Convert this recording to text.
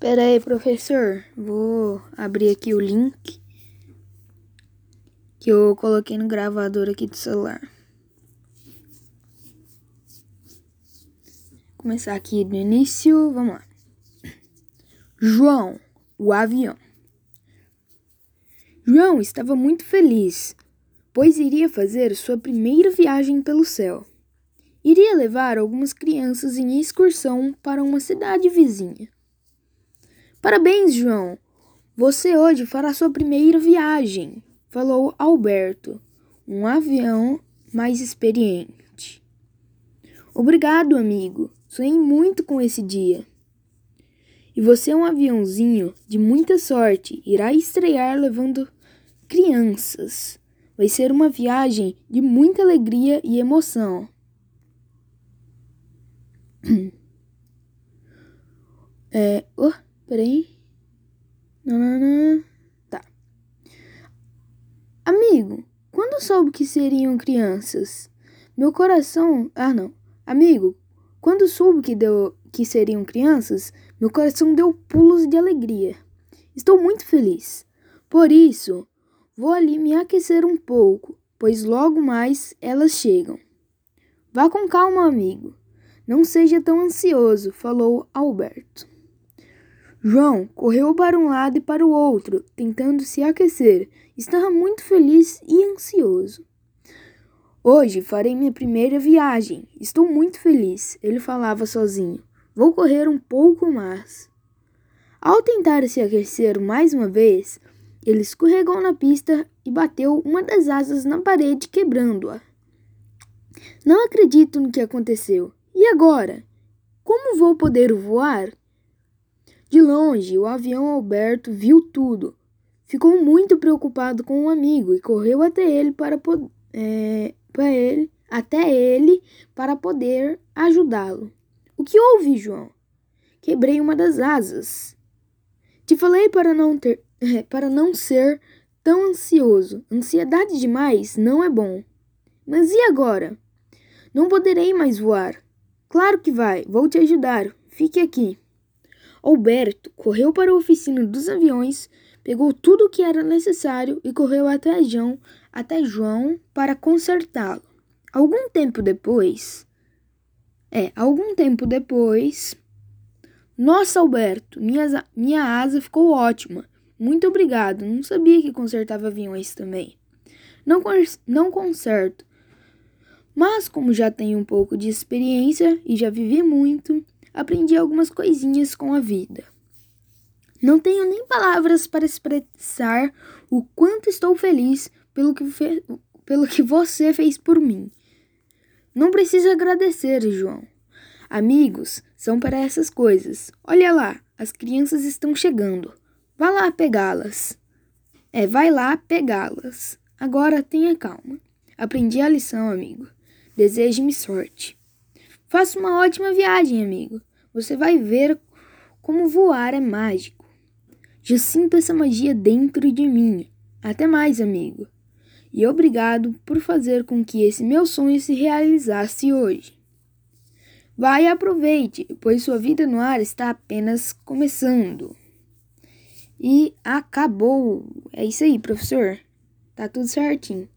Espera aí, professor. Vou abrir aqui o link que eu coloquei no gravador aqui do celular. Vou começar aqui do início. Vamos lá. João, o avião. João estava muito feliz, pois iria fazer sua primeira viagem pelo céu. Iria levar algumas crianças em excursão para uma cidade vizinha. Parabéns, João! Você hoje fará sua primeira viagem, falou Alberto, um avião mais experiente. Obrigado, amigo. Sonhei muito com esse dia. E você é um aviãozinho de muita sorte. Irá estrear levando crianças. Vai ser uma viagem de muita alegria e emoção. É. Oh, peraí. Não. Tá. Amigo, quando soube que seriam crianças? Meu coração. Ah, não. Amigo, quando soube que, deu, que seriam crianças, meu coração deu pulos de alegria. Estou muito feliz. Por isso, vou ali me aquecer um pouco, pois logo mais elas chegam. Vá com calma, amigo. Não seja tão ansioso, falou Alberto. João correu para um lado e para o outro, tentando se aquecer. Estava muito feliz e ansioso. Hoje farei minha primeira viagem. Estou muito feliz, ele falava sozinho. Vou correr um pouco mais. Ao tentar se aquecer mais uma vez, ele escorregou na pista e bateu uma das asas na parede, quebrando-a. Não acredito no que aconteceu. E agora? Como vou poder voar? De longe, o avião Alberto viu tudo. Ficou muito preocupado com o um amigo e correu até ele para, é, para ele, até ele para poder ajudá-lo. O que houve, João? Quebrei uma das asas. Te falei para não ter, para não ser tão ansioso. Ansiedade demais não é bom. Mas e agora? Não poderei mais voar. Claro que vai, vou te ajudar. Fique aqui. Alberto correu para a oficina dos aviões, pegou tudo o que era necessário e correu até João, até João para consertá-lo. Algum tempo depois, é, algum tempo depois, nossa, Alberto, minha, minha asa ficou ótima. Muito obrigado. Não sabia que consertava aviões também. Não, não conserto, mas como já tenho um pouco de experiência e já vivi muito, aprendi algumas coisinhas com a vida. Não tenho nem palavras para expressar o quanto estou feliz pelo que, pelo que você fez por mim. Não precisa agradecer, João. Amigos são para essas coisas. Olha lá, as crianças estão chegando. Vá lá pegá-las. É, vai lá pegá-las. Agora tenha calma. Aprendi a lição, amigo. Deseje-me sorte. Faça uma ótima viagem, amigo. Você vai ver como voar é mágico. Já sinto essa magia dentro de mim. Até mais, amigo. E obrigado por fazer com que esse meu sonho se realizasse hoje. Vai e aproveite, pois sua vida no ar está apenas começando. E acabou. É isso aí, professor. Tá tudo certinho.